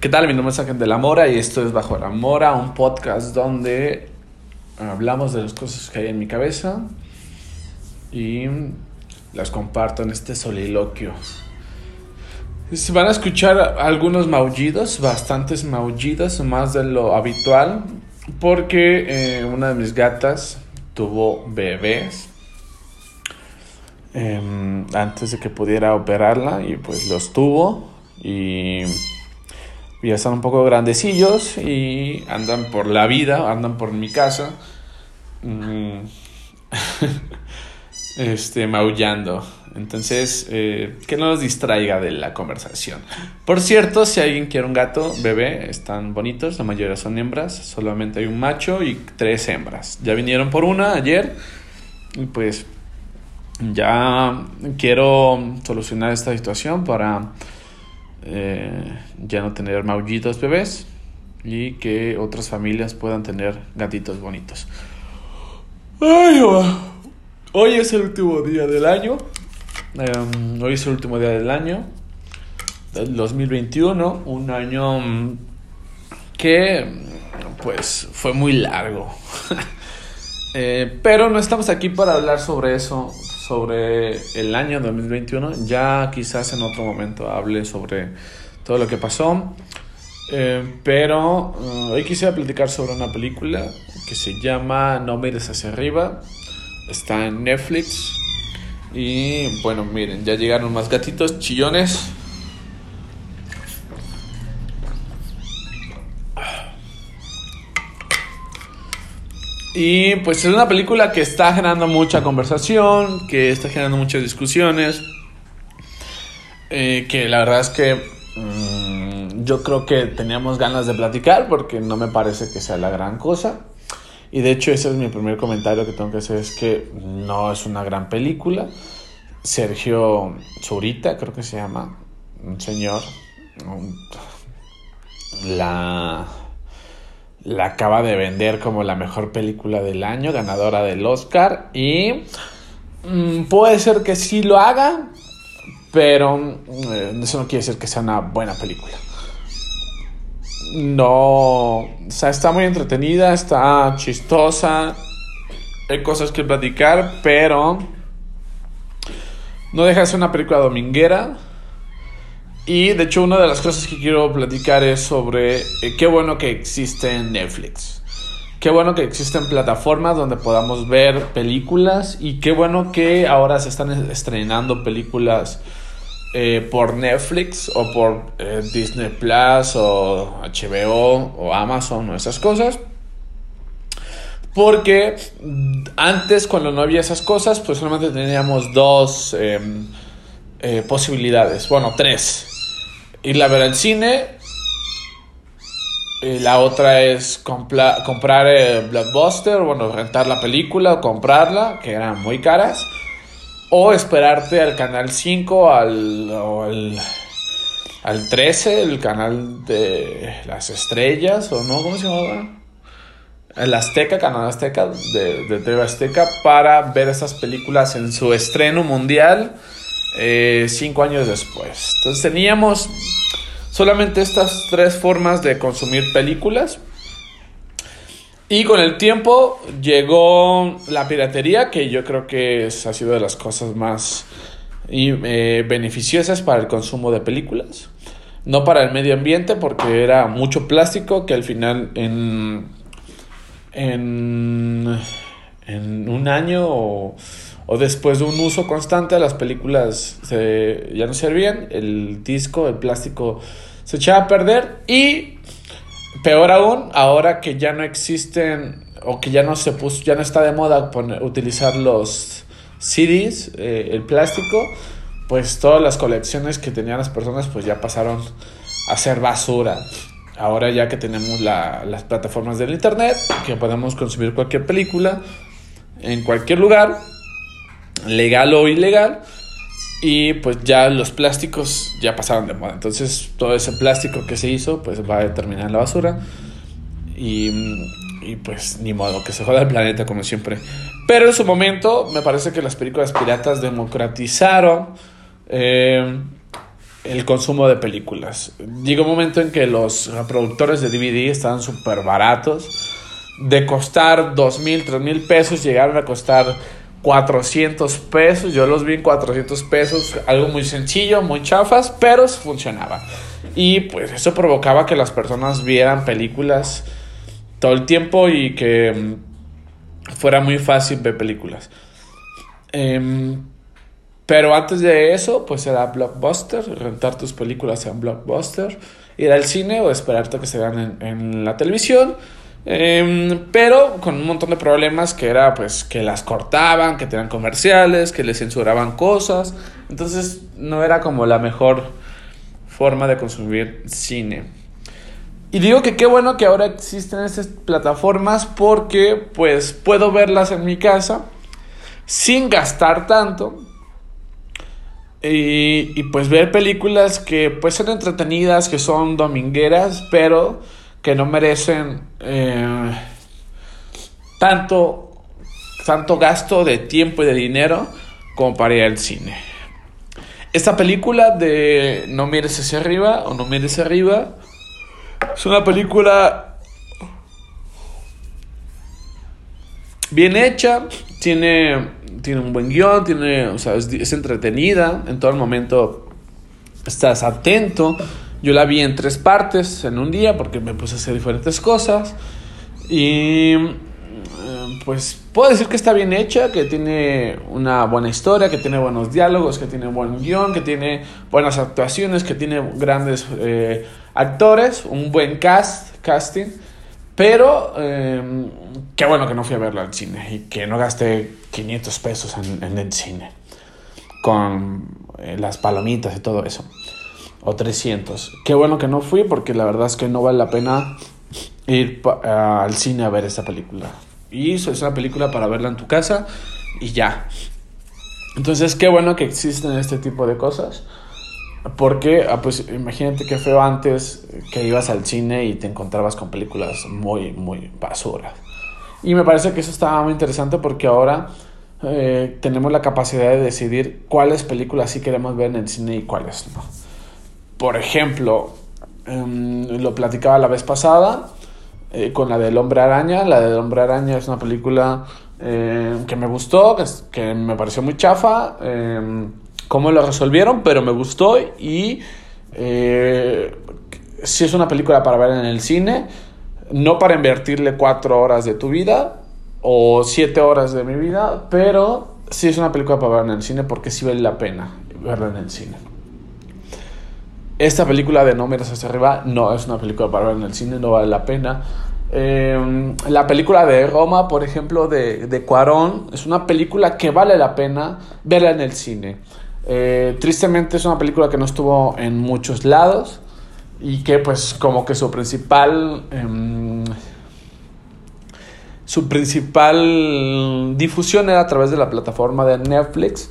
¿Qué tal? Mi nombre es Ángel de la Mora y esto es Bajo la Mora, un podcast donde hablamos de las cosas que hay en mi cabeza y las comparto en este soliloquio. Se van a escuchar algunos maullidos, bastantes maullidos, más de lo habitual, porque eh, una de mis gatas tuvo bebés em, antes de que pudiera operarla y pues los tuvo y ya están un poco grandecillos y andan por la vida, andan por mi casa, mm, este, maullando. Entonces, eh, que no nos distraiga de la conversación. Por cierto, si alguien quiere un gato, bebé, están bonitos, la mayoría son hembras, solamente hay un macho y tres hembras. Ya vinieron por una ayer y pues ya quiero solucionar esta situación para eh, ya no tener maullitos bebés y que otras familias puedan tener gatitos bonitos. hoy es el último día del año. Em, hoy es el último día del año, del 2021, un año mm, que pues fue muy largo. Eh, pero no estamos aquí para hablar sobre eso, sobre el año 2021. Ya quizás en otro momento hable sobre todo lo que pasó. Eh, pero eh, hoy quisiera platicar sobre una película que se llama No mires hacia arriba. Está en Netflix. Y bueno, miren, ya llegaron más gatitos chillones. Y pues es una película que está generando mucha conversación, que está generando muchas discusiones. Eh, que la verdad es que mm, yo creo que teníamos ganas de platicar porque no me parece que sea la gran cosa. Y de hecho ese es mi primer comentario que tengo que hacer, es que no es una gran película. Sergio Zurita, creo que se llama, un señor, la la acaba de vender como la mejor película del año, ganadora del Oscar. Y mm, puede ser que sí lo haga, pero mm, eso no quiere decir que sea una buena película. No, o sea, está muy entretenida, está chistosa, hay cosas que platicar, pero no deja de ser una película dominguera y de hecho una de las cosas que quiero platicar es sobre eh, qué bueno que existe en Netflix. Qué bueno que existen plataformas donde podamos ver películas y qué bueno que ahora se están estrenando películas eh, por Netflix o por eh, Disney Plus o HBO o Amazon o esas cosas. Porque antes cuando no había esas cosas pues solamente teníamos dos em, posibilidades, bueno tres irla a ver al cine. Y la otra es comprar el Blockbuster, bueno, rentar la película o comprarla, que eran muy caras. O esperarte al canal 5 al, o al, 13, el canal de las estrellas, o no, ¿cómo se llamaba? El Azteca, Canal Azteca, de, de TV Azteca, para ver esas películas en su estreno mundial eh, cinco años después. Entonces teníamos solamente estas tres formas de consumir películas. Y con el tiempo llegó la piratería, que yo creo que ha sido de las cosas más eh, beneficiosas para el consumo de películas. No para el medio ambiente, porque era mucho plástico que al final en, en, en un año o o después de un uso constante las películas ya no servían, el disco, el plástico se echaba a perder y peor aún, ahora que ya no existen o que ya no se puso, ya no está de moda utilizar los CDs, eh, el plástico, pues todas las colecciones que tenían las personas pues ya pasaron a ser basura. Ahora ya que tenemos las plataformas del internet, que podemos consumir cualquier película en cualquier lugar, legal o ilegal. Y pues ya los plásticos ya pasaron de moda. Entonces todo ese plástico que se hizo pues va a terminar en la basura. Y, y pues ni modo, que se joda el planeta como siempre. Pero en su momento me parece que las películas piratas democratizaron eh, el consumo de películas. Llega un momento en que los reproductores de DVD estaban súper baratos. De costar dos mil, tres mil pesos, llegaron a costar 400 pesos. Yo los vi en 400 pesos. Algo muy sencillo, muy chafas, pero funcionaba. Y pues eso provocaba que las personas vieran películas todo el tiempo y que mm, fuera muy fácil ver películas. Em, pero antes de eso, pues era Blockbuster, rentar tus películas en Blockbuster, ir al cine o esperarte que se vean en, la televisión. Em, pero con un montón de problemas que era pues que las cortaban, que tenían comerciales, que les censuraban cosas. Entonces no era como la mejor forma de consumir cine. Y digo que qué bueno que ahora existen estas plataformas porque pues puedo verlas en mi casa sin gastar tanto y, pues ver películas que pues son entretenidas, que son domingueras, pero que no merecen eh, tanto, tanto gasto de tiempo y de dinero como para ir al cine. Esta película de No mires hacia arriba o No mires arriba es una película bien hecha, tiene, tiene un buen guion, tiene, o sea, es, entretenida, en todo el momento estás atento. Yo la vi en tres partes en un día porque me puse a hacer diferentes cosas. Y eh, pues puedo decir que está bien hecha, que tiene una buena historia, que tiene buenos diálogos, que tiene buen guion, que tiene buenas actuaciones, que tiene grandes eh, actores, un buen cast, casting. Pero eh, qué bueno que no fui a verla al cine y que no gasté 500 pesos en, el cine con eh, las palomitas y todo eso. O 300. Qué bueno que no fui porque la verdad es que no vale la pena ir al cine a ver esta película. Y es una película para verla en tu casa y ya. Entonces, qué bueno que existen este tipo de cosas. Porque, ah, pues imagínate qué feo antes que ibas al cine y te encontrabas con películas muy, muy basuras. Y me parece que eso estaba muy interesante porque ahora eh, tenemos la capacidad de decidir cuáles películas sí queremos ver en el cine y cuáles no. Por ejemplo, em, lo platicaba la vez pasada eh, con la del Hombre Araña. La del Hombre Araña es una película eh, que me gustó, que, me pareció muy chafa em, cómo lo resolvieron, pero me gustó y eh, si es una película para ver en el cine, no para invertirle cuatro horas de tu vida o siete horas de mi vida, pero sí es una película para ver en el cine porque sí vale la pena verla en el cine. Esta película de No miras hacia arriba no es una película para ver en el cine, no vale la pena. Em, la película de Roma, por ejemplo, de, de Cuarón, es una película que vale la pena verla en el cine. Eh, tristemente es una película que no estuvo en muchos lados y que pues como que su principal em, su principal difusión era a través de la plataforma de Netflix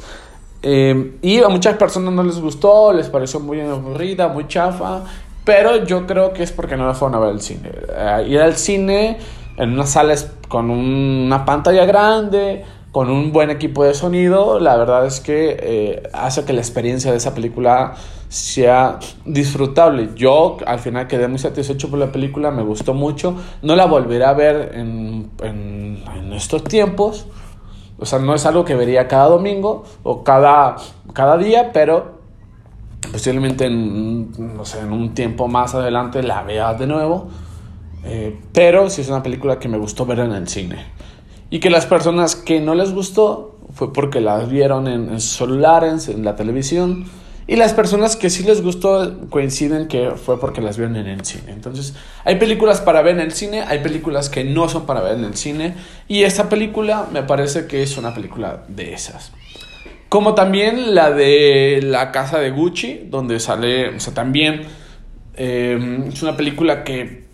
em, y a muchas personas no les gustó, les pareció muy aburrida, muy chafa, pero yo creo que es porque no la fueron a ver al cine. Eh, ir al cine en unas salas con una pantalla grande, con un buen equipo de sonido, la verdad es que eh, hace que la experiencia de esa película sea disfrutable. Yo al final quedé muy satisfecho por la película, me gustó mucho. No la volveré a ver en, en, estos tiempos. O sea, no es algo que vería cada domingo o cada, cada día, pero posiblemente en, no sé, en un tiempo más adelante la vea de nuevo. Eh, pero sí es una película que me gustó ver en el cine. Y que las personas que no les gustó fue porque las vieron en, en celulares, en la televisión. Y las personas que sí les gustó coinciden que fue porque las vieron en el cine. Entonces, hay películas para ver en el cine, hay películas que no son para ver en el cine. Y esta película me parece que es una película de esas. Como también la de La Casa de Gucci, donde sale, o sea, también eh, es una película que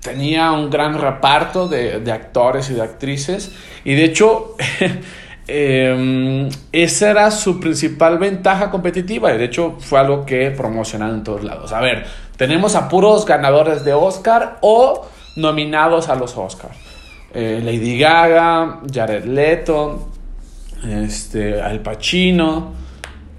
tenía un gran reparto de, actores y de actrices. Y de hecho, em, esa era su principal ventaja competitiva. Y de hecho, fue algo que promocionaron en todos lados. A ver, tenemos a puros ganadores de Oscar o nominados a los Oscars. Eh, Lady Gaga, Jared Leto, este, Al Pacino.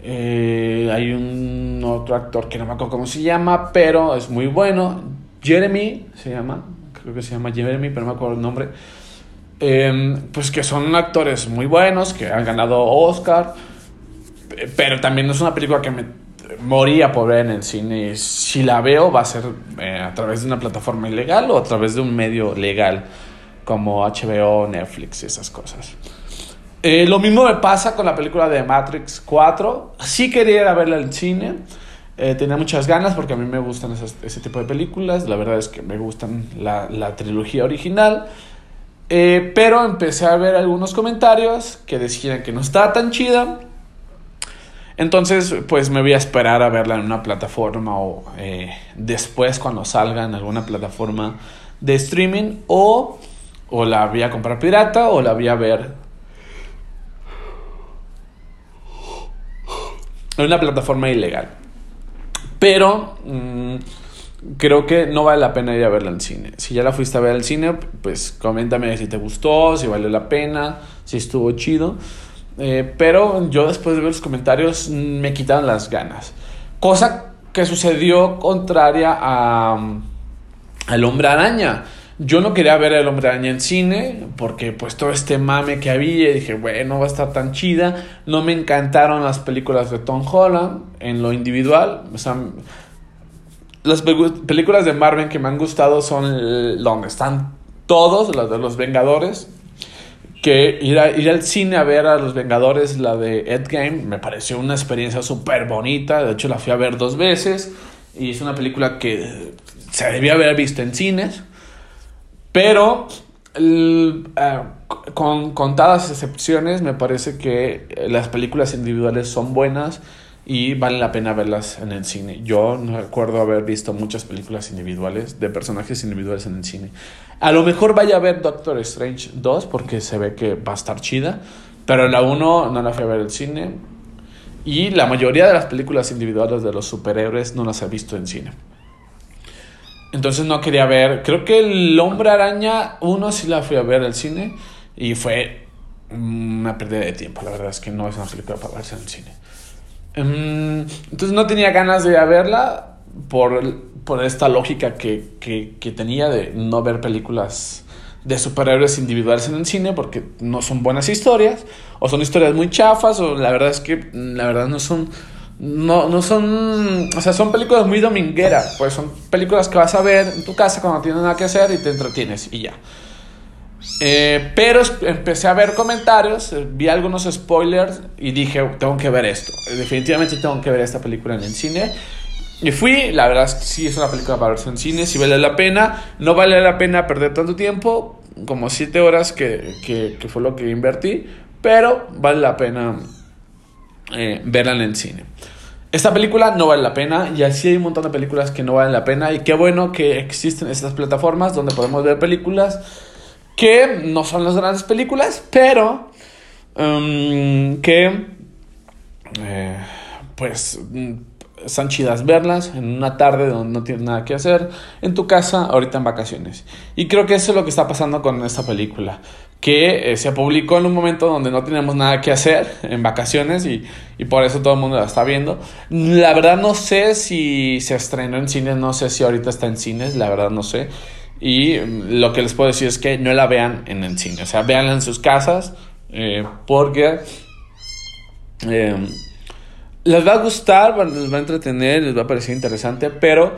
Eh, hay un otro actor que no me acuerdo cómo se llama, pero es muy bueno. Jeremy se llama, creo que se llama Jeremy, pero no me acuerdo el nombre. Em, pues que son actores muy buenos, que han ganado Oscar, pero también es una película que me moría por ver en el cine. Si la veo, va a ser eh, a través de una plataforma ilegal o a través de un medio legal, como HBO, Netflix y esas cosas. Eh, lo mismo me pasa con la película de Matrix 4. Sí quería ir a verla al cine. Eh, tenía muchas ganas porque a mí me gustan ese tipo de películas. La verdad es que me gustan la, la trilogía original. Pero empecé a ver algunos comentarios que decían que no estaba tan chida entonces, pues me voy a esperar a verla en una plataforma o eh, después cuando salga en alguna plataforma de streaming o, o la voy a comprar pirata o la voy a ver en una plataforma ilegal. Pero mm, creo que no vale la pena ir a verla en cine. Si ya la fuiste a ver al cine, pues coméntame si te gustó, si valió la pena, si estuvo chido. Eh, pero yo después de ver los comentarios me quitaron las ganas. Cosa que sucedió contraria a al hombre araña. Yo no quería ver el hombre araña en cine porque pues todo este mame que había y dije, bueno, va a estar tan chida. No me encantaron las películas de Tom Holland en lo individual. O sea, las películas de Marvel que me han gustado son donde están todos, las de los Vengadores, que ir, ir al cine a ver a Los Vengadores, la de Ed Game, me pareció una experiencia súper bonita. De hecho, la fui a ver dos veces. Y es una película que se debía haber visto en cines. Pero, eh, con contadas excepciones, me parece que las películas individuales son buenas y vale la pena verlas en el cine. Yo no recuerdo haber visto muchas películas individuales de personajes individuales en el cine. A lo mejor vaya a ver Doctor Strange 2 porque se ve que va a estar chida, pero la 1 no la fui a ver el cine y la mayoría de las películas individuales de los superhéroes no las he visto en cine. Entonces no quería ver, creo que el Hombre Araña 1 sí la fui a ver al cine y fue una pérdida de tiempo, la verdad es que no es una película para verse en el cine. Em, entonces no tenía ganas de verla por, por esta lógica que, que, que, tenía de no ver películas de superhéroes individuales en el cine porque no son buenas historias o son historias muy chafas o la verdad es que la verdad no son no, no son o sea son películas muy domingueras pues son películas que vas a ver en tu casa cuando tienes nada que hacer y te entretienes y ya eh, pero empecé a ver comentarios, eh, vi algunos spoilers y dije, tengo que ver esto. Definitivamente tengo que ver esta película en el cine. Y fui, la verdad es que sí es una película para verse en cine, si vale la pena. No vale la pena perder tanto tiempo, como 7 horas que, que, que, fue lo que invertí, pero vale la pena eh, verla en el cine. Esta película no vale la pena y así hay un montón de películas que no valen la pena y qué bueno que existen estas plataformas donde podemos ver películas que no son las grandes películas, pero um, que eh, pues están chidas verlas en una tarde donde no tienes nada que hacer, en tu casa, ahorita en vacaciones. Y creo que eso es lo que está pasando con esta película, que eh, se publicó en un momento donde no teníamos nada que hacer en vacaciones y, y, por eso todo el mundo la está viendo. La verdad no sé si se estrenó en cines, no sé si ahorita está en cines, la verdad no sé. Y lo que les puedo decir es que no la vean en el cine, o sea, véanla en sus casas eh, porque eh, les va a gustar, les va a entretener, les va a parecer interesante, pero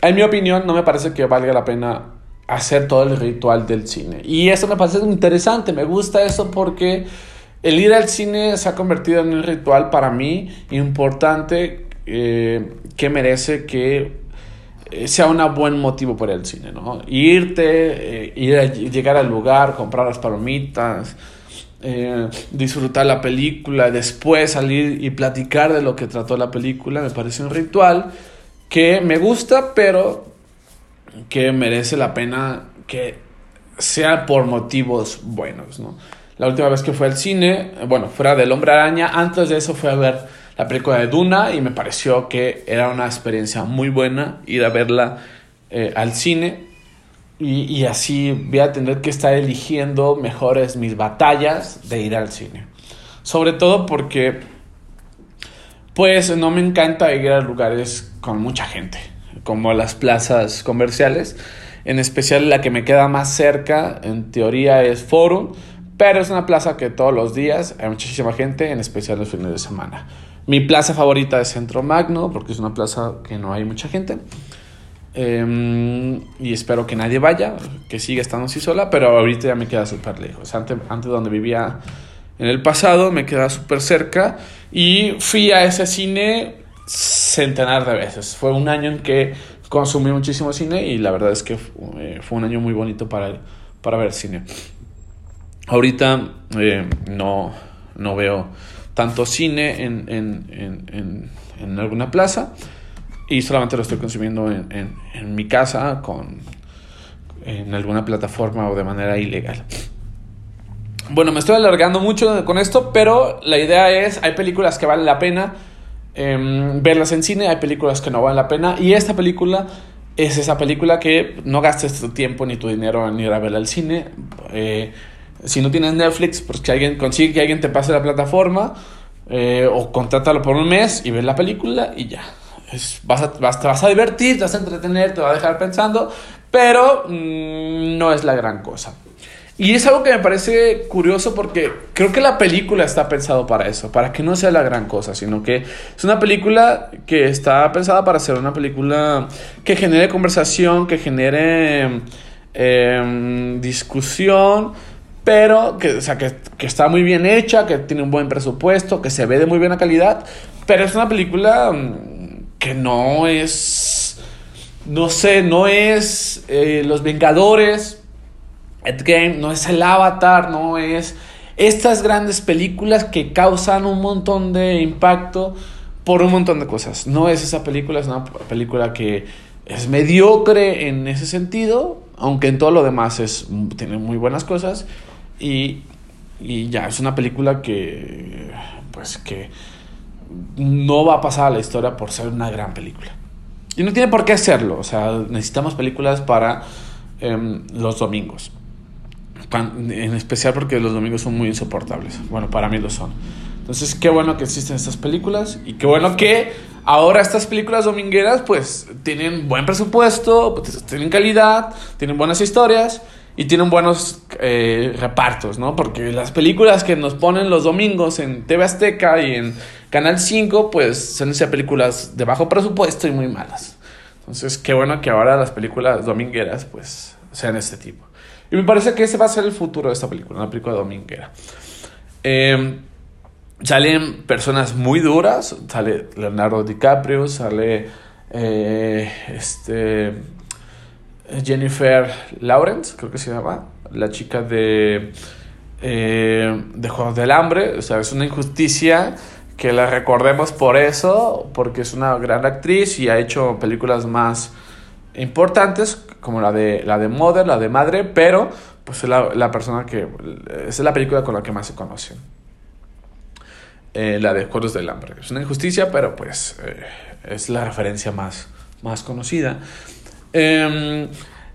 en mi opinión no me parece que valga la pena hacer todo el ritual del cine. Y eso me parece interesante, me gusta eso porque el ir al cine se ha convertido en un ritual para mí importante eh, que merece que eh, sea un buen motivo para el cine, ¿no? Irte, eh, ir a, llegar al lugar, comprar las palomitas, disfrutar la película, después salir y platicar de lo que trató la película, me parece un ritual que me gusta, pero que merece la pena que sea por motivos buenos, ¿no? La última vez que fue al cine, bueno, fuera del Hombre Araña, antes de eso fue a ver la película de Duna y me pareció que era una experiencia muy buena ir a verla eh, al cine. y, así voy a tener que estar eligiendo mejores mis batallas de ir al cine. Sobre todo porque, pues, no me encanta ir a lugares con mucha gente, como las plazas comerciales. En especial la que me queda más cerca, en teoría, es Forum, pero es una plaza que todos los días hay muchísima gente, en especial los fines de semana. Mi plaza favorita es Centro Magno, porque es una plaza que no hay mucha gente. Em, y espero que nadie vaya, que siga estando así sola, pero ahorita ya me queda súper lejos. Antes, antes donde vivía en el pasado me queda súper cerca y fui a ese cine centenar de veces. Fue un año en que consumí muchísimo cine y la verdad es que eh, fue un año muy bonito para, para ver cine. Ahorita eh, no, no veo tanto cine en, en, en, en alguna plaza y solamente lo estoy consumiendo en, mi casa con en alguna plataforma o de manera ilegal. Bueno, me estoy alargando mucho con esto, pero la idea es, hay películas que valen la pena em, verlas en cine, hay películas que no valen la pena, y esta película es esa película que no gastes tu tiempo ni tu dinero en ir a verla al cine. Eh, si no tienes Netflix, pues que alguien consigue que alguien te pase la plataforma eh, o contrátalo por un mes y ves la película y ya vas, vas, te vas a divertir, te vas a entretener, te va a dejar pensando, pero mm, no es la gran cosa. Y es algo que me parece curioso porque creo que la película está pensado para eso, para que no sea la gran cosa, sino que es una película que está pensada para ser una película que genere conversación, que genere em, discusión, pero que, o sea, que, que, está muy bien hecha, que tiene un buen presupuesto, que se ve de muy buena calidad, pero es una película mm, que no es, no sé, no es eh, Los Vengadores, Endgame, no es el Avatar, no es estas grandes películas que causan un montón de impacto por un montón de cosas. No es esa película, es una película que es mediocre en ese sentido, aunque en todo lo demás es, tiene muy buenas cosas. Y, y ya, es una película que, pues que no va a pasar a la historia por ser una gran película. Y no tiene por qué serlo. O sea, necesitamos películas para em, los domingos. En especial porque los domingos son muy insoportables. Bueno, para mí lo son. Entonces, qué bueno que existen estas películas. Y qué bueno que ahora estas películas domingueras, pues, tienen buen presupuesto, pues, tienen calidad, tienen buenas historias y tienen buenos eh, repartos, ¿no? Porque las películas que nos ponen los domingos en TV Azteca y en Canal 5, pues son esas películas de bajo presupuesto y muy malas. Entonces, qué bueno que ahora las películas domingueras, pues, sean este tipo. Y me parece que ese va a ser el futuro de esta película, una película dominguera. Em, salen personas muy duras, sale Leonardo DiCaprio, sale eh, este Jennifer Lawrence, creo que se llama, la chica de, eh, de Juegos del Hambre. O sea, es una injusticia que la recordemos por eso, porque es una gran actriz y ha hecho películas más importantes, como la de, la de Mother, la de Madre, pero pues es la, persona que... es la película con la que más se conoce. Eh, la de Juegos del Hambre. Es una injusticia, pero pues eh, es la referencia más, más conocida. Em,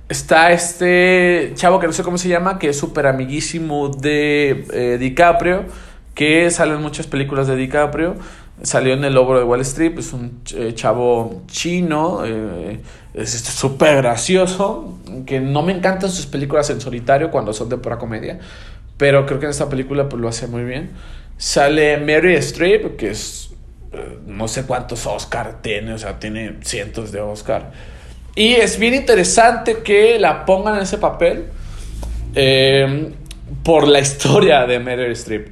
está este chavo que no sé cómo se llama, que es súper amiguísimo de eh, DiCaprio, que sale en muchas películas de DiCaprio. Salió en El Lobo de Wall Street, es un eh, chavo chino, eh, es súper gracioso, que no me encantan sus películas en solitario cuando son de pura comedia, pero creo que en esta película pues, lo hace muy bien. Sale Mary Streep, que es no sé cuántos Oscar tiene, o sea, tiene cientos de Oscar. Y es bien interesante que la pongan en ese papel eh, por la historia de Meryl Streep.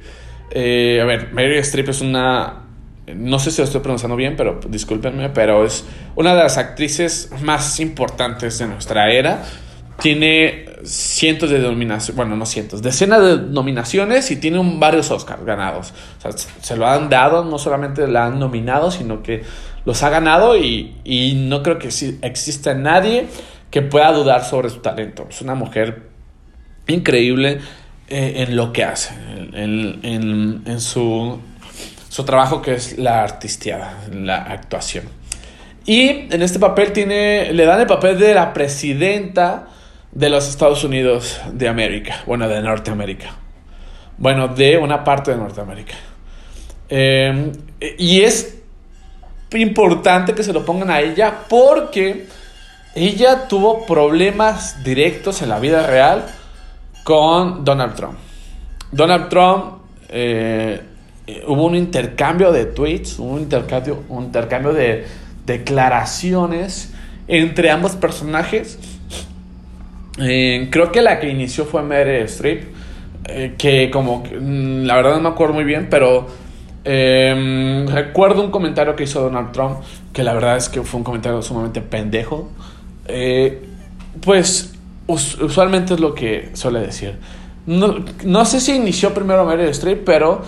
Eh, a ver, Meryl Streep es una... No sé si lo estoy pronunciando bien, pero discúlpenme, pero es una de las actrices más importantes de nuestra era. Tiene cientos de nominaciones, bueno, no cientos, decenas de nominaciones y tiene varios Oscars ganados. O sea, se lo han dado, no solamente la han nominado, sino que los ha ganado y, y no creo que exista nadie que pueda dudar sobre su talento. Es una mujer increíble eh, en lo que hace, en, en, en su, su, trabajo que es la artisteada, la actuación. Y en este papel tiene, le dan el papel de la presidenta de los Estados Unidos de América, bueno, de Norteamérica. Bueno, de una parte de Norteamérica. Em, y es importante que se lo pongan a ella porque ella tuvo problemas directos en la vida real con Donald Trump. Donald Trump eh, hubo un intercambio de tweets, un intercambio, un intercambio de declaraciones entre ambos personajes. Eh, creo que la que inició fue Meryl Streep, eh, que como mm, la verdad no me acuerdo muy bien, pero em, recuerdo un comentario que hizo Donald Trump, que la verdad es que fue un comentario sumamente pendejo. pues usualmente es lo que suele decir. No, sé si inició primero Meryl Streep, pero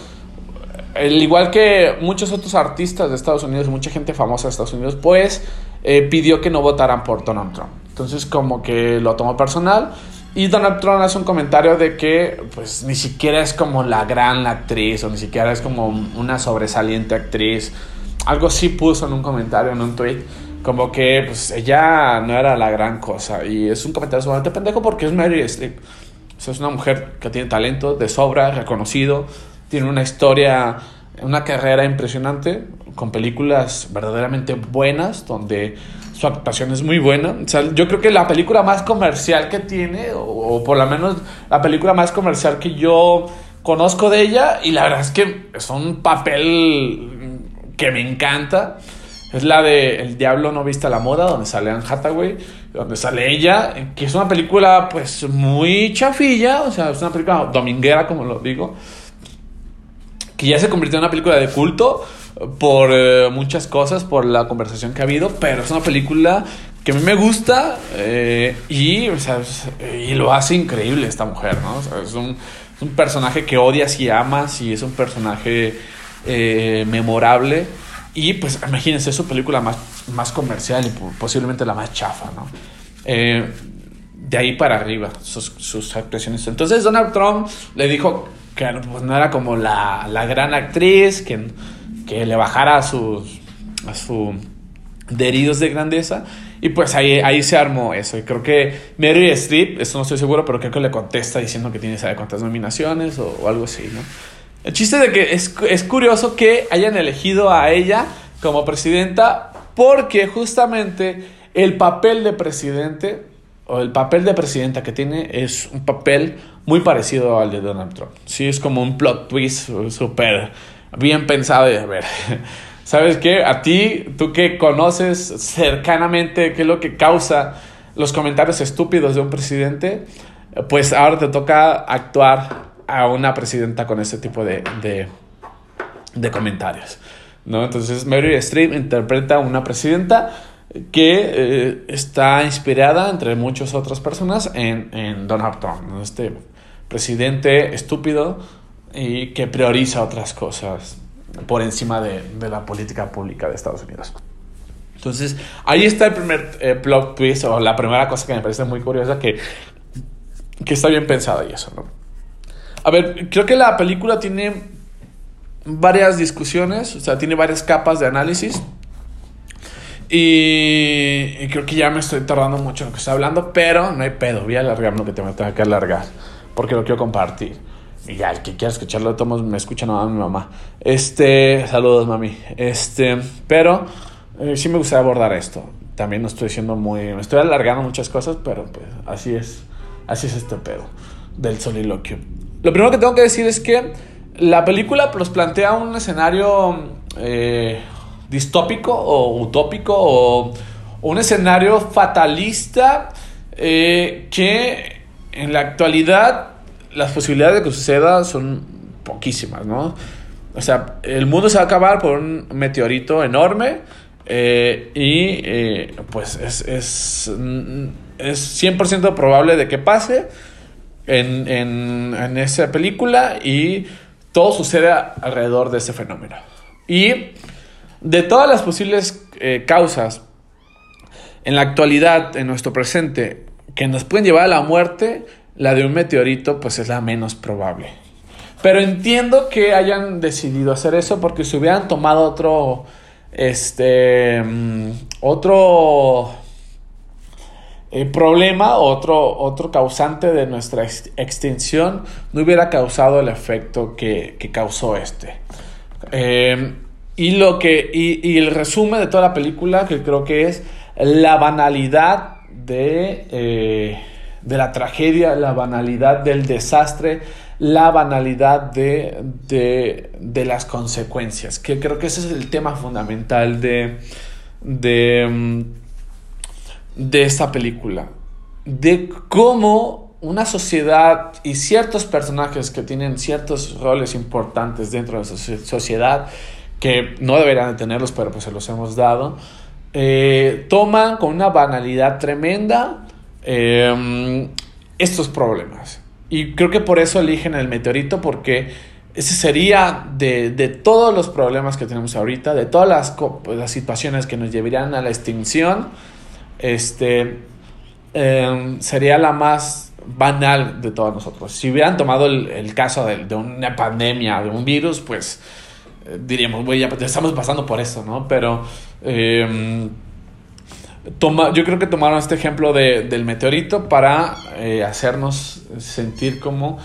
al igual que muchos otros artistas de Estados Unidos, mucha gente famosa de Estados Unidos, pues eh, pidió que no votaran por Donald Trump. Entonces como que lo tomó personal y Donald Trump hace un comentario de que pues ni siquiera es como la gran actriz o ni siquiera es como una sobresaliente actriz. Algo sí puso en un comentario, en un tweet, como que pues ella no era la gran cosa. Y es un comentario sumamente pendejo porque es Mary Streep es una mujer que tiene talento de sobra, reconocido, tiene una historia, una carrera impresionante, con películas verdaderamente buenas, donde su actuación es muy buena. yo creo que la película más comercial que tiene, o, por lo menos la película más comercial que yo conozco de ella, y la verdad es que es un papel que me encanta. Es la de El Diablo no vista la moda, donde sale Anne Hathaway, donde sale ella, que es una película pues muy chafilla, o sea, es una película dominguera, como lo digo, que ya se convirtió en una película de culto por eh, muchas cosas, por la conversación que ha habido, pero es una película que a mí me gusta eh, y, o sea, y lo hace increíble esta mujer, ¿no? O sea, es, un, un, personaje que odias y amas y es un personaje eh, memorable y pues imagínense, es su película más, más comercial y posiblemente la más chafa, ¿no? De ahí para arriba, sus, sus, actuaciones. Entonces Donald Trump le dijo que pues, no era como la, la gran actriz, que, que le bajara a sus, a su de heridos de grandeza. Y pues ahí, ahí se armó eso. Y creo que Mary Streep, esto no estoy seguro, pero creo que le contesta diciendo que tiene sabe cuántas nominaciones o, o algo así, ¿no? El chiste de que es, es curioso que hayan elegido a ella como presidenta porque justamente el papel de presidente o el papel de presidenta que tiene es un papel muy parecido al de Donald Trump. Sí, es como un plot twist súper bien pensado de, a ver, ¿sabes qué? A ti, tú que conoces cercanamente qué es lo que causa los comentarios estúpidos de un presidente, pues ahora te toca actuar a una presidenta con ese tipo de, de, comentarios. ¿no? Entonces Mary Streep interpreta a una presidenta que eh, está inspirada, entre muchas otras personas, en, en Donald Trump, este presidente estúpido y que prioriza otras cosas por encima de, de, la política pública de Estados Unidos. Entonces, ahí está el primer eh, plot twist o la primera cosa que me parece muy curiosa que, que está bien pensada y eso, ¿no? A ver, creo que la película tiene varias discusiones, o sea, tiene varias capas de análisis. Y, creo que ya me estoy tardando mucho en lo que estoy hablando, pero no hay pedo, voy a alargar lo que tengo que alargar, porque lo quiero compartir. Y ya, el que quiera escucharlo de todos me escucha nada mi mamá. Este, saludos mami. Este, pero eh, sí me gustaría abordar esto. También no estoy diciendo muy, me estoy alargando muchas cosas, pero pues así es, así es este pedo del soliloquio. Lo primero que tengo que decir es que la película nos plantea un escenario eh, distópico o utópico o, un escenario fatalista eh, que en la actualidad las posibilidades de que suceda son poquísimas, ¿no? O sea, el mundo se va a acabar por un meteorito enorme eh, y pues es, es, es 100% probable de que pase en, en, en esa película y todo sucede alrededor de ese fenómeno. Y de todas las posibles eh, causas en la actualidad, en nuestro presente, que nos pueden llevar a la muerte, la de un meteorito pues es la menos probable. Pero entiendo que hayan decidido hacer eso porque si hubieran tomado otro, este, mm, otro eh, problema, otro, otro causante de nuestra extinción, no hubiera causado el efecto que, causó este. Eh, y, lo que, y, el resumen de toda la película, que creo que es la banalidad de, eh, de la tragedia, la banalidad del desastre, la banalidad de, de, las consecuencias, que creo que ese es el tema fundamental de, de, mm, de esta película, de cómo una sociedad y ciertos personajes que tienen ciertos roles importantes dentro de esa sociedad, que no deberían de tenerlos, pero pues se los hemos dado, eh, toman con una banalidad tremenda eh, estos problemas. Y creo que por eso eligen el meteorito, porque ese sería de, todos los problemas que tenemos ahorita, de todas las, pues, las situaciones que nos llevarían a la extinción, este, em, sería la más banal de todos nosotros. Si hubieran tomado el, caso de, una pandemia, de un virus, pues eh, diríamos, ya estamos pasando por eso, ¿no? Pero em, Yo creo que tomaron este ejemplo de, del meteorito para eh, hacernos sentir como...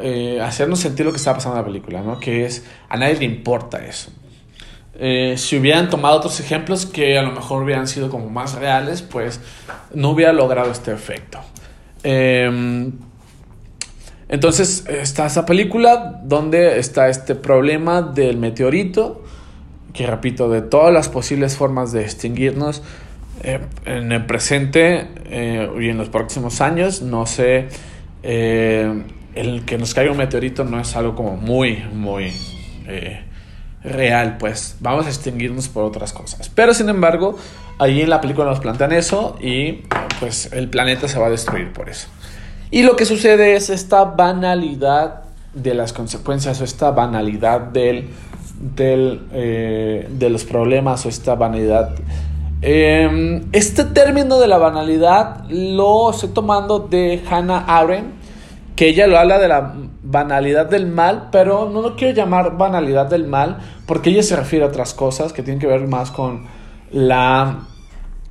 Eh, hacernos sentir lo que está pasando en la película, ¿no? Que es, a nadie le importa eso. Eh, si hubieran tomado otros ejemplos que a lo mejor hubieran sido como más reales, pues no hubiera logrado este efecto. Em, entonces está esa película donde está este problema del meteorito, que repito, de todas las posibles formas de extinguirnos, eh, en el presente eh, y en los próximos años, no sé, eh, el que nos caiga un meteorito no es algo como muy, muy real, pues vamos a extinguirnos por otras cosas. Pero sin embargo, ahí en la película nos plantean eso y pues el planeta se va a destruir por eso. Y lo que sucede es esta banalidad de las consecuencias o esta banalidad del, del de los problemas o esta banalidad Em, este término de la banalidad lo estoy tomando de Hannah Arendt, que ella lo habla de la banalidad del mal, pero no lo quiero llamar banalidad del mal, porque ella se refiere a otras cosas que tienen que ver más con la,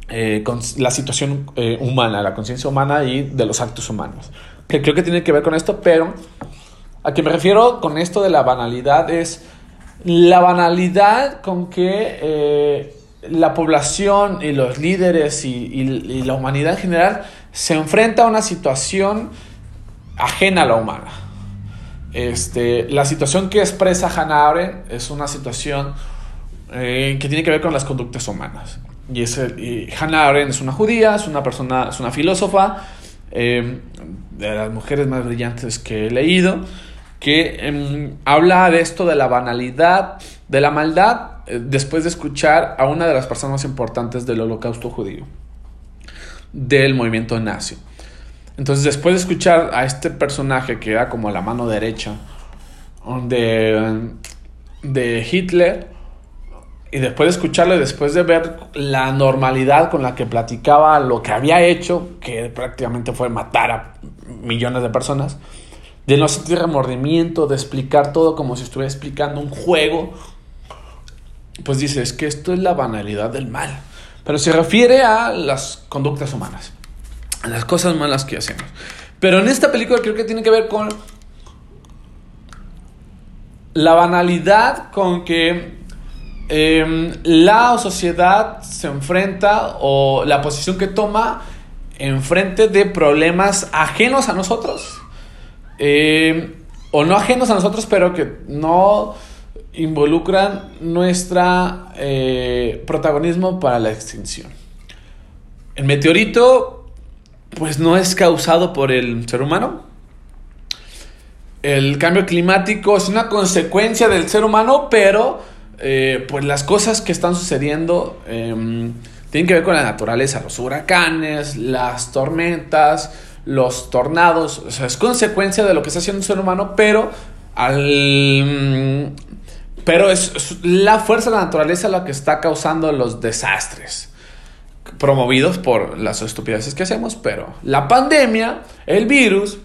eh, con la situación eh, humana, la conciencia humana y de los actos humanos. Que creo que tiene que ver con esto, pero a que me refiero con esto de la banalidad es la banalidad con que eh, la población y los líderes y, la humanidad en general se enfrenta a una situación ajena a la humana. Este, la situación que expresa Hannah Arendt es una situación eh, que tiene que ver con las conductas humanas. Y, es Hannah Arendt es una judía, es una persona, es una filósofa, eh, de las mujeres más brillantes que he leído, que em, habla de esto de la banalidad, de la maldad eh, después de escuchar a una de las personas más importantes del holocausto judío, del movimiento nazi. Entonces, después de escuchar a este personaje que era como la mano derecha de, de Hitler, y después de escucharle, después de ver la normalidad con la que platicaba lo que había hecho, que prácticamente fue matar a millones de personas, de no sentir remordimiento, de explicar todo como si estuviera explicando un juego, pues dice, es que esto es la banalidad del mal. Pero se refiere a las conductas humanas, a las cosas malas que hacemos. Pero en esta película creo que tiene que ver con la banalidad con que em, la sociedad se enfrenta o la posición que toma enfrente de problemas ajenos a nosotros. Em, o no ajenos a nosotros, pero que no involucran nuestro eh, protagonismo para la extinción. El meteorito, pues no es causado por el ser humano. El cambio climático es una consecuencia del ser humano, pero eh, pues las cosas que están sucediendo em, tienen que ver con la naturaleza, los huracanes, las tormentas, los tornados, o sea, es consecuencia de lo que está haciendo el ser humano, pero al pero es, la fuerza de la naturaleza la que está causando los desastres promovidos por las estupideces que hacemos, pero la pandemia, el virus,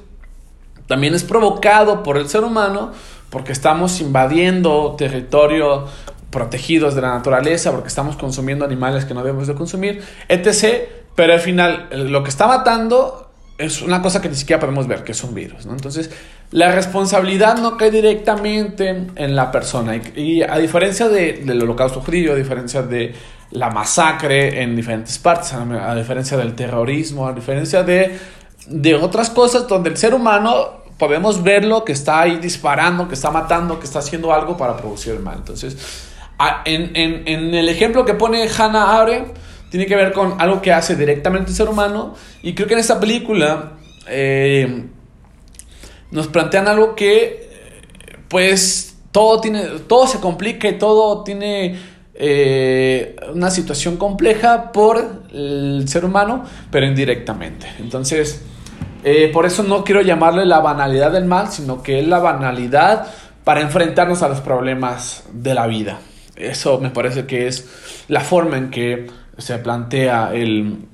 también es provocado por el ser humano porque estamos invadiendo territorio protegidos de la naturaleza, porque estamos consumiendo animales que no debemos de consumir, etc., pero al final lo que está matando es una cosa que ni siquiera podemos ver, que es un virus, ¿no? Entonces, la responsabilidad no cae directamente en la persona. Y, a diferencia del holocausto judío, a diferencia de la masacre en diferentes partes, a, diferencia del terrorismo, a diferencia de, de otras cosas donde el ser humano podemos verlo que está ahí disparando, que está matando, que está haciendo algo para producir el mal. Entonces, en, en, en el ejemplo que pone Hannah Arendt, tiene que ver con algo que hace directamente el ser humano. Y creo que en esta película eh, nos plantean algo que, pues, todo, tiene, todo se complica todo tiene eh, una situación compleja por el ser humano, pero indirectamente. Entonces, eh, por eso no quiero llamarle la banalidad del mal, sino que es la banalidad para enfrentarnos a los problemas de la vida. Eso me parece que es la forma en que se plantea el,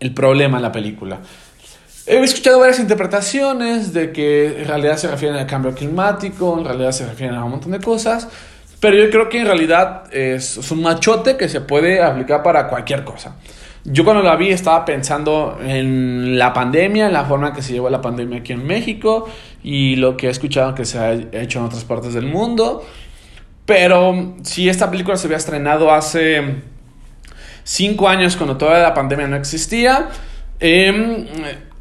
el problema en la película. He escuchado varias interpretaciones de que en realidad se refieren al cambio climático, en realidad se refieren a un montón de cosas, pero yo creo que en realidad es, un machote que se puede aplicar para cualquier cosa. Yo cuando la vi estaba pensando en la pandemia, en la forma que se llevó la pandemia aquí en México y lo que he escuchado que se ha hecho en otras partes del mundo. Pero si esta película se había estrenado hace cinco años cuando toda la pandemia no existía, em,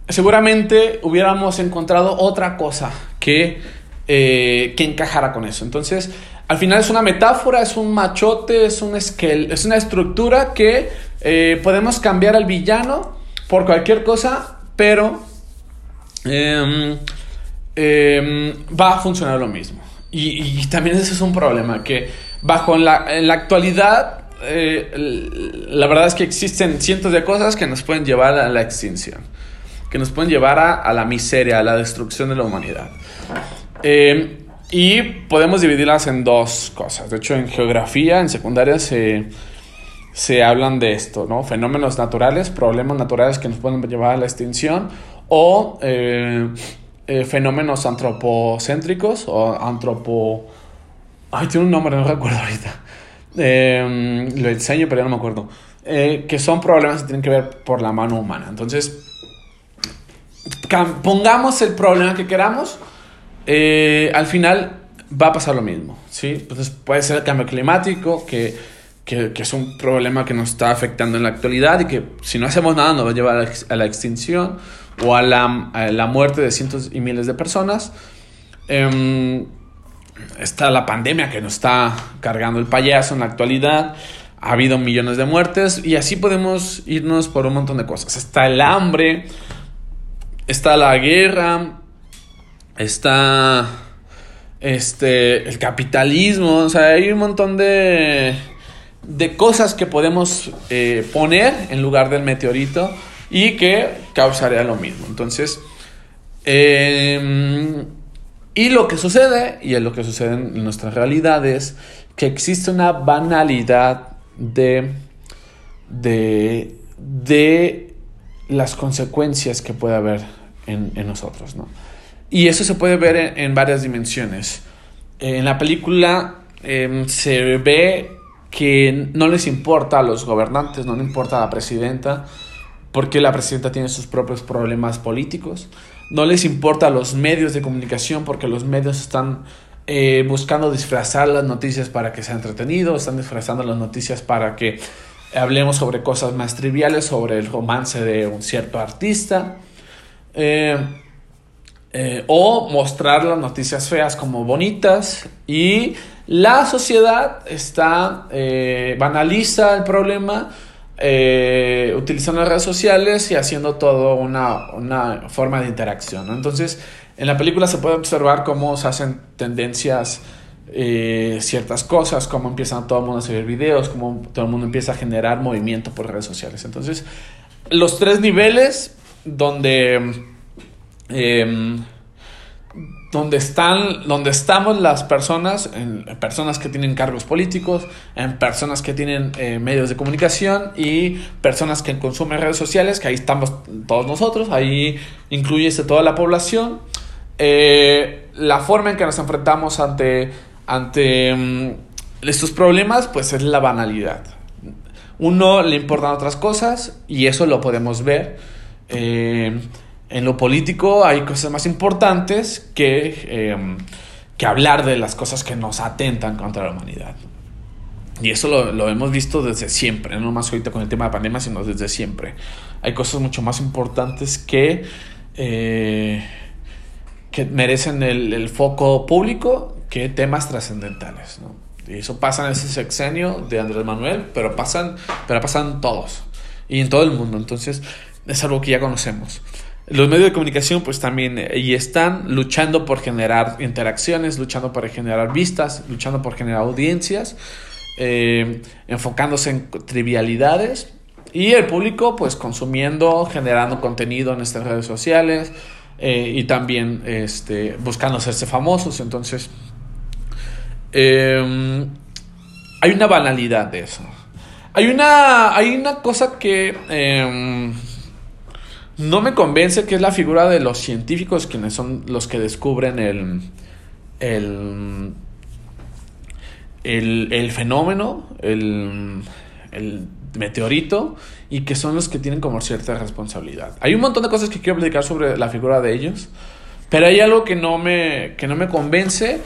seguramente hubiéramos encontrado otra cosa que, eh, que encajara con eso. Entonces, al final es una metáfora, es un machote, es, un esquel es una estructura que eh, podemos cambiar al villano por cualquier cosa, pero em, em, va a funcionar lo mismo. Y, también ese es un problema, que bajo la, en la actualidad eh, la verdad es que existen cientos de cosas que nos pueden llevar a la extinción, que nos pueden llevar a, la miseria, a la destrucción de la humanidad. Eh, y podemos dividirlas en dos cosas. De hecho, en geografía, en secundaria, se, se hablan de esto, ¿no? Fenómenos naturales, problemas naturales que nos pueden llevar a la extinción o eh, fenómenos antropocéntricos o antropo... Ay, tiene un nombre, no recuerdo ahorita eh, lo enseño, pero ya no me acuerdo, eh, que son problemas que tienen que ver por la mano humana. Entonces, pongamos el problema que queramos, eh, al final va a pasar lo mismo, ¿sí? Entonces puede ser el cambio climático, que, que, es un problema que nos está afectando en la actualidad y que si no hacemos nada nos va a llevar a la, extinción o a la, a la, muerte de cientos y miles de personas. Eh, está la pandemia que nos está cargando el payaso en la actualidad. Ha habido millones de muertes y así podemos irnos por un montón de cosas. Está el hambre, está la guerra, está este el capitalismo, o sea, hay un montón de de cosas que podemos eh, poner en lugar del meteorito y que causaría lo mismo. Entonces, eh, y lo que sucede, y es lo que sucede en nuestras realidades, que existe una banalidad de, de, de las consecuencias que puede haber en, nosotros, ¿no? Y eso se puede ver en, varias dimensiones. En la película em, se ve que no les importa a los gobernantes, no le importa a la presidenta, porque la presidenta tiene sus propios problemas políticos no les importa a los medios de comunicación porque los medios están eh, buscando disfrazar las noticias para que sea entretenido, están disfrazando las noticias para que hablemos sobre cosas más triviales, sobre el romance de un cierto artista, eh, eh, o mostrar las noticias feas como bonitas y la sociedad está banaliza el problema eh, utilizando las redes sociales y haciendo todo una, una forma de interacción. Entonces, en la película se puede observar cómo se hacen tendencias eh, ciertas cosas, cómo empiezan todo el mundo a subir videos, cómo todo el mundo empieza a generar movimiento por redes sociales. Entonces, los tres niveles donde... Eh, donde están, donde estamos las personas, en personas que tienen cargos políticos, en personas que tienen eh, medios de comunicación y personas que consumen redes sociales, que ahí estamos todos nosotros, ahí incluyese toda la población. Eh, la forma en que nos enfrentamos ante, ante mm, estos problemas, pues es la banalidad. Uno le importan otras cosas y eso lo podemos ver. Eh, en lo político hay cosas más importantes que, em, que hablar de las cosas que nos atentan contra la humanidad. Y eso lo, lo, hemos visto desde siempre, no más ahorita con el tema de pandemia, sino desde siempre. Hay cosas mucho más importantes que, eh, que merecen el, el, foco público que temas trascendentales. ¿no? Y eso pasa en ese sexenio de Andrés Manuel, pero pasan, pero pasan todos y en todo el mundo. Entonces es algo que ya conocemos. Los medios de comunicación pues también y están luchando por generar interacciones, luchando por generar vistas, luchando por generar audiencias, eh, enfocándose en trivialidades y el público pues consumiendo, generando contenido en estas redes sociales eh, y también este, buscando hacerse famosos. Entonces eh, hay una banalidad de eso. Hay una, hay una cosa que eh, no me convence, que es la figura de los científicos, quienes son los que descubren el, el, el, el fenómeno, el, el meteorito, y que son los que tienen como cierta responsabilidad. Hay un montón de cosas que quiero platicar sobre la figura de ellos, pero hay algo que no me, que no me convence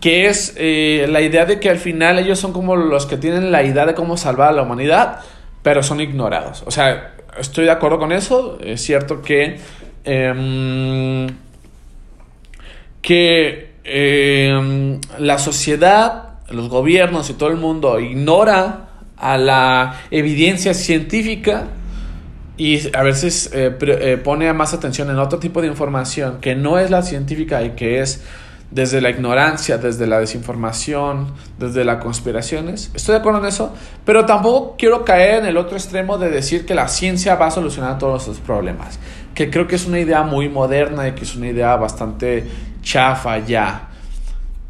que es eh, la idea de que al final ellos son como los que tienen la idea de cómo salvar a la humanidad, pero son ignorados. O sea, estoy de acuerdo con eso, es cierto que... Eh, que eh, la sociedad, los gobiernos y todo el mundo ignora a la evidencia científica y a veces eh, eh, pone más atención en otro tipo de información que no es la científica y que es desde la ignorancia, desde la desinformación, desde las conspiraciones. Estoy de acuerdo en eso, pero tampoco quiero caer en el otro extremo de decir que la ciencia va a solucionar todos los problemas, que creo que es una idea muy moderna y que es una idea bastante chafa ya.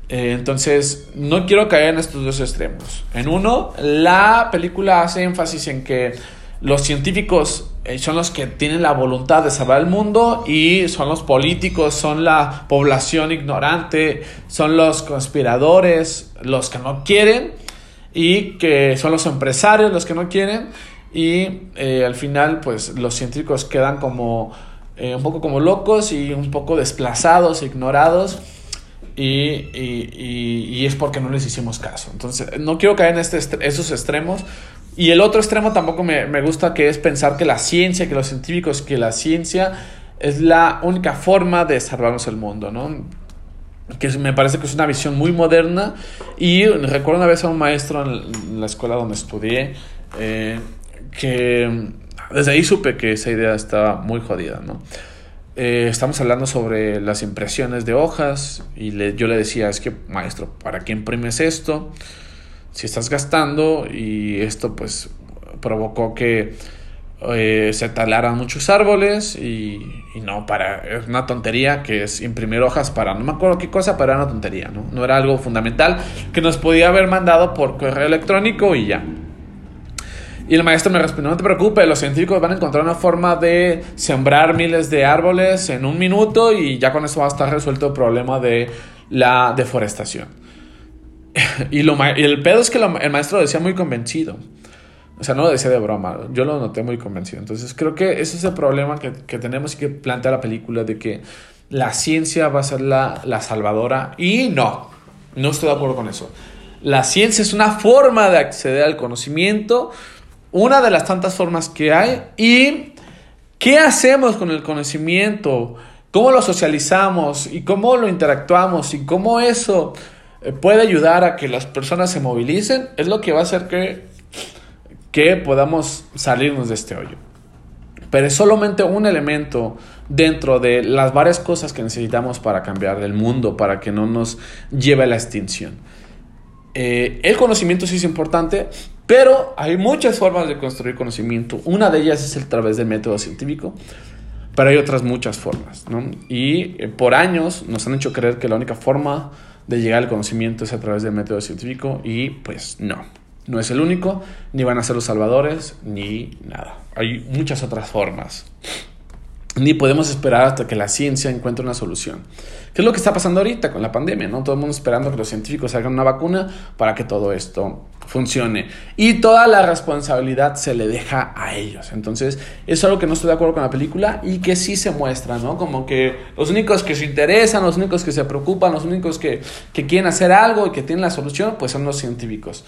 Eh, entonces, no quiero caer en estos dos extremos. En uno, la película hace énfasis en que los científicos son los que tienen la voluntad de salvar el mundo y son los políticos, son la población ignorante, son los conspiradores, los que no quieren y que son los empresarios los que no quieren y eh, al final pues los científicos quedan como eh, un poco como locos y un poco desplazados, ignorados y, y, y, y, es porque no les hicimos caso. Entonces no quiero caer en este, esos extremos y el otro extremo tampoco me, me, gusta, que es pensar que la ciencia, que los científicos, que la ciencia es la única forma de salvarnos el mundo, ¿no? Que me parece que es una visión muy moderna. Y recuerdo una vez a un maestro en la escuela donde estudié, eh, que desde ahí supe que esa idea estaba muy jodida, ¿no? Eh, estamos hablando sobre las impresiones de hojas y le, yo le decía, es que maestro, ¿para qué imprimes esto? Si estás gastando y esto pues provocó que eh, se talaran muchos árboles y, no, para, es una tontería que es imprimir hojas para, no me acuerdo qué cosa, pero era una tontería, ¿no? No era algo fundamental que nos podía haber mandado por correo electrónico y ya. Y el maestro me respondió, no te preocupes, los científicos van a encontrar una forma de sembrar miles de árboles en un minuto y ya con eso va a estar resuelto el problema de la deforestación. y, lo, y el pedo es que el maestro lo decía muy convencido. O sea, no lo decía de broma, yo lo noté muy convencido. Entonces creo que ese es el problema que, que tenemos que plantear la película, de que la ciencia va a ser la, la salvadora. Y no, no estoy de acuerdo con eso. La ciencia es una forma de acceder al conocimiento, una de las tantas formas que hay. ¿Y qué hacemos con el conocimiento? ¿Cómo lo socializamos? ¿Y cómo lo interactuamos? ¿Y cómo eso puede ayudar a que las personas se movilicen, es lo que va a hacer que, que podamos salirnos de este hoyo. Pero es solamente un elemento dentro de las varias cosas que necesitamos para cambiar el mundo, para que no nos lleve a la extinción. Eh, el conocimiento sí es importante, pero hay muchas formas de construir conocimiento. Una de ellas es a través del método científico, pero hay otras muchas formas. ¿no? Y eh, por años nos han hecho creer que la única forma de llegar al conocimiento es a través del método científico y pues no, no es el único, ni van a ser los salvadores, ni nada. Hay muchas otras formas. Ni podemos esperar hasta que la ciencia encuentre una solución. ¿Qué es lo que está pasando ahorita con la pandemia? ¿no? Todo el mundo esperando que los científicos hagan una vacuna para que todo esto funcione. Y toda la responsabilidad se le deja a ellos. Entonces, es algo que no estoy de acuerdo con la película y que sí se muestra, ¿no? Como que los únicos que se interesan, los únicos que se preocupan, los únicos que, que quieren hacer algo y que tienen la solución, pues son los científicos.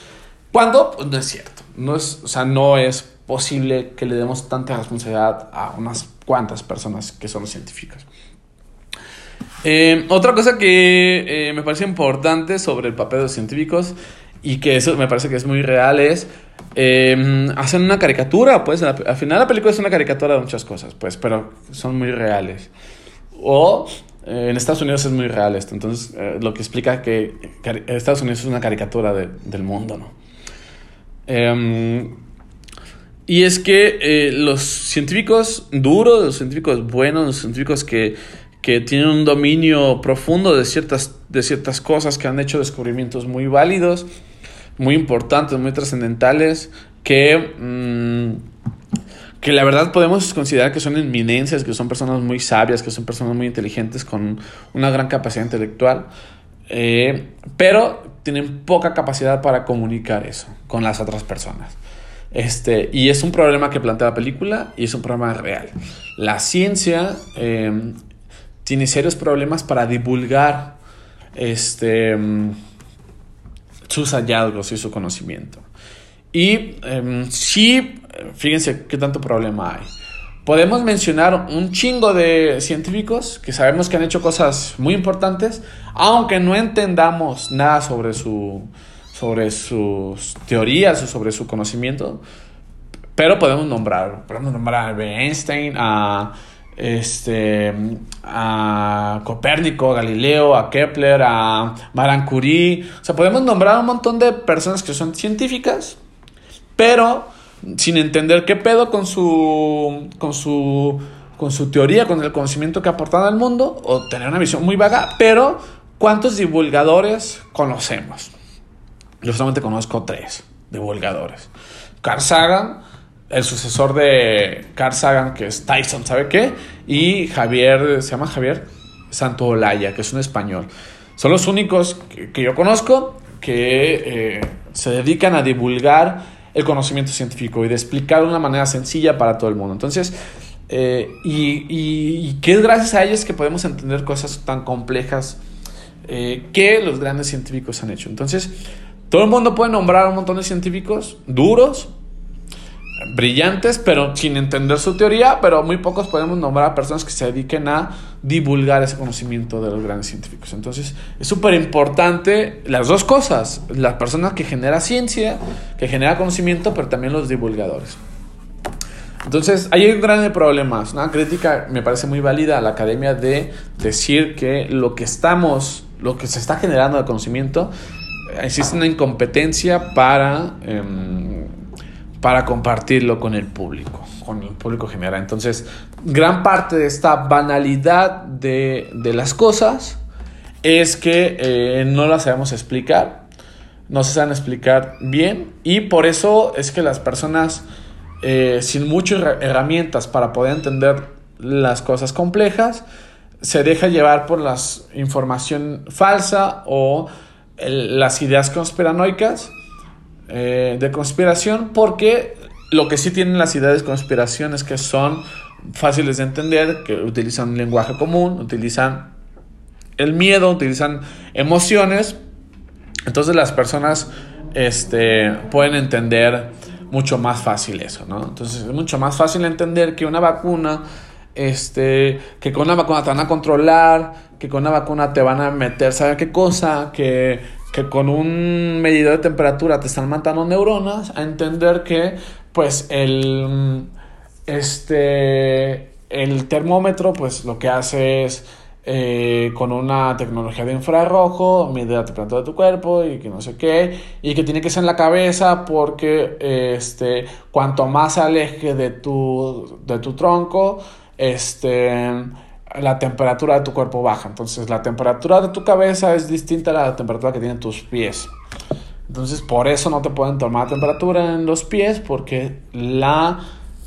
Cuando, pues no es cierto. No es, o sea, no es posible que le demos tanta responsabilidad a unas cuantas personas que son los científicos. Eh, otra cosa que eh, me parece importante sobre el papel de los científicos y que eso me parece que es muy real es eh, hacen una caricatura, pues al final la película es una caricatura de muchas cosas, pues, pero son muy reales. O en Estados Unidos es muy real esto, entonces lo que explica que Estados Unidos es una caricatura del mundo, ¿no? Y es que los científicos duros, los científicos buenos, los científicos que que tienen un dominio profundo de ciertas, de ciertas cosas, que han hecho descubrimientos muy válidos, muy importantes, muy trascendentales, que, mm, que la verdad podemos considerar que son inminencias, que son personas muy sabias, que son personas muy inteligentes con una gran capacidad intelectual, eh, pero tienen poca capacidad para comunicar eso con las otras personas. Este, y es un problema que plantea la película y es un problema real. La ciencia eh, tiene serios problemas para divulgar este, sus hallazgos y su conocimiento. Y eh, sí, fíjense qué tanto problema hay. Podemos mencionar un chingo de científicos que sabemos que han hecho cosas muy importantes, aunque no entendamos nada sobre, su, sobre sus teorías o sobre su conocimiento. Pero podemos nombrar, podemos nombrar a Einstein, a este, a Copérnico, a Galileo, a Kepler, a Marie Curie. O sea, podemos nombrar un montón de personas que son científicas, pero sin entender qué pedo con su, con su, con su teoría, con el conocimiento que aportan al mundo, o tener una visión muy vaga, pero ¿cuántos divulgadores conocemos? Yo solamente conozco tres divulgadores. Carl Sagan, el sucesor de Carl Sagan, que es Tyson, ¿sabe qué? Y Javier, se llama Javier Santoolaya, que es un español. Son los únicos que, yo conozco que eh, se dedican a divulgar el conocimiento científico y de explicar de una manera sencilla para todo el mundo. Entonces, eh, y, y, que es gracias a ellos que podemos entender cosas tan complejas eh, que los grandes científicos han hecho. Entonces, todo el mundo puede nombrar un montón de científicos duros, brillantes, pero sin entender su teoría, pero muy pocos podemos nombrar a personas que se dediquen a divulgar ese conocimiento de los grandes científicos. Entonces, es súper importante las dos cosas, la persona que genera ciencia, que genera conocimiento, pero también los divulgadores. Entonces, ahí hay un gran problema. Una crítica me parece muy válida a la academia de decir que lo que estamos, lo que se está generando de conocimiento, existe una incompetencia para... Em, para compartirlo con el público, con el público general. Entonces, gran parte de esta banalidad de, las cosas es que eh, no las sabemos explicar, no se saben explicar bien y por eso es que las personas eh, sin muchas herramientas para poder entender las cosas complejas, se deja llevar por la información falsa o las ideas conspiranoicas eh, de conspiración porque lo que sí tienen las ideas de conspiración es que son fáciles de entender, que utilizan un lenguaje común, utilizan el miedo, utilizan emociones. Entonces las personas este, pueden entender mucho más fácil eso, ¿no? Entonces es mucho más fácil entender que una vacuna, este, que con una vacuna te van a controlar, que con una vacuna te van a meter, ¿sabe qué cosa? Que que con un medidor de temperatura te están matando neuronas, a entender que pues el, este, el termómetro pues lo que hace es eh, con una tecnología de infrarrojo, mide la temperatura de tu cuerpo y que no sé qué, y que tiene que ser en la cabeza porque este, cuanto más se aleje de tu, de tu tronco, este, la temperatura de tu cuerpo baja. Entonces la temperatura de tu cabeza es distinta a la temperatura que tienen tus pies. Entonces por eso no te pueden tomar temperatura en los pies porque la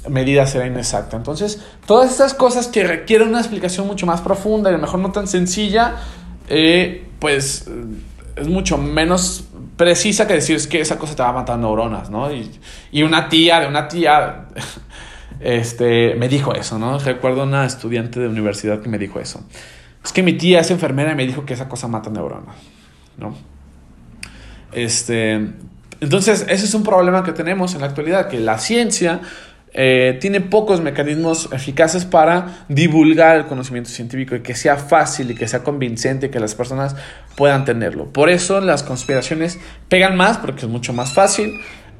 medida será inexacta. Entonces, todas estas cosas que requieren una explicación mucho más profunda y a lo mejor no tan sencilla, eh, pues es mucho menos precisa que decir es que esa cosa te va a matar neuronas, ¿no? Y una tía de una tía este, me dijo eso, ¿no? Recuerdo una estudiante de universidad que me dijo eso. Es que mi tía es enfermera y me dijo que esa cosa mata neuronas, ¿no? Este, entonces, ese es un problema que tenemos en la actualidad, que la ciencia eh, tiene pocos mecanismos eficaces para divulgar el conocimiento científico y que sea fácil y que sea convincente y que las personas puedan tenerlo. Por eso las conspiraciones pegan más porque es mucho más fácil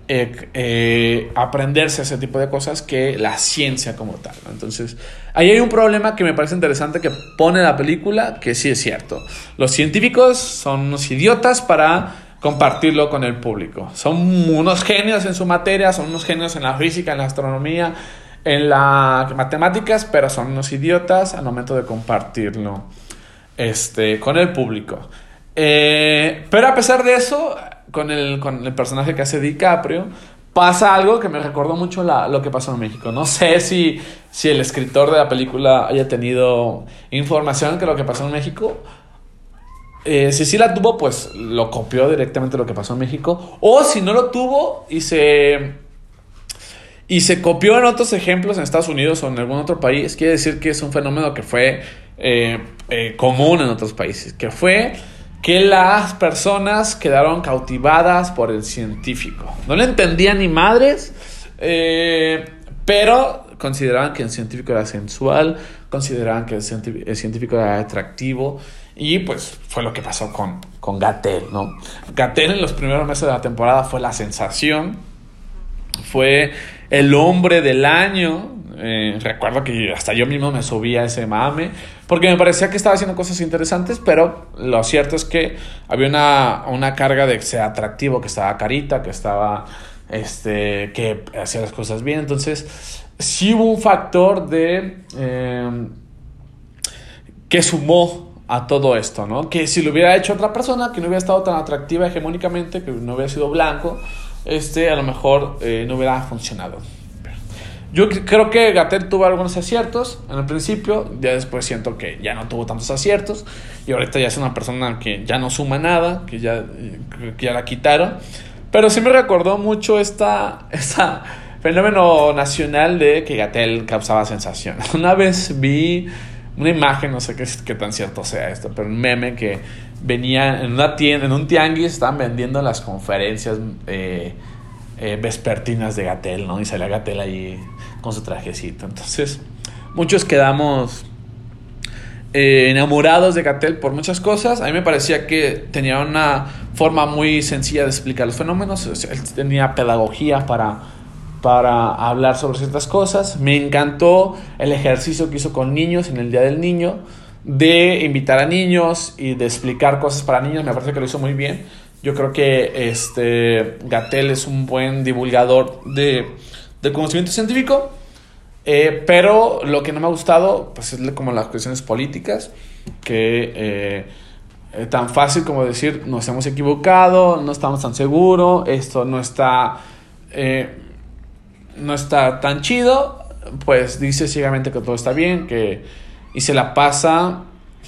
eh, eh, aprenderse ese tipo de cosas que la ciencia como tal. Entonces, ahí hay un problema que me parece interesante que pone la película, que sí es cierto. Los científicos son unos idiotas para compartirlo con el público. Son unos genios en su materia, son unos genios en la física, en la astronomía, en las matemáticas, pero son unos idiotas al momento de compartirlo este, con el público. Eh, pero a pesar de eso, con el, con el personaje que hace DiCaprio, pasa algo que me recordó mucho lo que pasó en México. No sé si, si el escritor de la película haya tenido información de lo que pasó en México, eh, si sí la tuvo, pues lo copió directamente lo que pasó en México. O si no lo tuvo y se. Y se copió en otros ejemplos en Estados Unidos o en algún otro país, quiere decir que es un fenómeno que fue eh, eh, común en otros países. Que fue que las personas quedaron cautivadas por el científico. No le entendían ni madres, pero consideraban que el científico era sensual, consideraban que el científico era atractivo y pues fue lo que pasó con, con Gatel, ¿no? Gatel en los primeros meses de la temporada fue la sensación, fue el hombre del año. Eh, recuerdo que hasta yo mismo me subía ese mame, porque me parecía que estaba haciendo cosas interesantes, pero lo cierto es que había una, una carga de sea atractivo, que estaba carita, que estaba, este, que hacía las cosas bien. Entonces, sí hubo un factor de, eh, que sumó a todo esto, ¿no? Que si lo hubiera hecho otra persona, que no hubiera estado tan atractiva hegemónicamente, que no hubiera sido blanco, este, a lo mejor eh, no hubiera funcionado. Yo creo que Gatel tuvo algunos aciertos en el principio, ya después siento que ya no tuvo tantos aciertos y ahorita ya es una persona que ya no suma nada, que ya, que ya la quitaron. Pero sí me recordó mucho esta, esta fenómeno nacional de que Gatel causaba sensación. Una vez vi una imagen, no sé qué, qué tan cierto sea esto, pero un meme que venía en una tienda, en un tianguis, estaban vendiendo las conferencias eh, eh, vespertinas de Gatel, ¿no? Y salía Gatel ahí con su trajecito. Entonces, muchos quedamos eh, enamorados de Gatel por muchas cosas. A mí me parecía que tenía una forma muy sencilla de explicar los fenómenos. Él tenía pedagogía para para hablar sobre ciertas cosas. Me encantó el ejercicio que hizo con niños en el Día del Niño, de invitar a niños y de explicar cosas para niños. Me parece que lo hizo muy bien. Yo creo que este Gatel es un buen divulgador de, del conocimiento científico. Eh, pero lo que no me ha gustado pues es como las cuestiones políticas que eh, eh, tan fácil como decir nos hemos equivocado no estamos tan seguros esto no está no está tan chido, pues dice ciegamente que todo está bien, que y se la pasa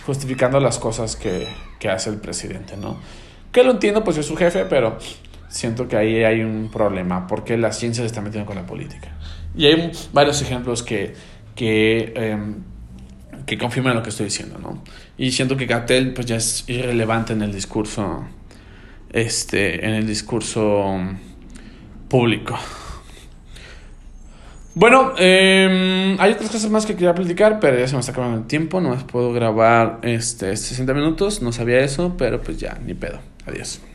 justificando las cosas que, que hace el presidente, ¿no? Que lo entiendo, pues es su jefe, pero siento que ahí hay un problema, porque la ciencia se está metiendo con la política. Y hay varios ejemplos que, que, em, que confirman lo que estoy diciendo, ¿no? Y siento que Gatel pues ya es irrelevante en el discurso, este, en el discurso público. Bueno, eh, hay otras cosas más que quería platicar, pero ya se me está acabando el tiempo. No más puedo grabar este, 60 minutos. No sabía eso, pero pues ya, ni pedo. Adiós.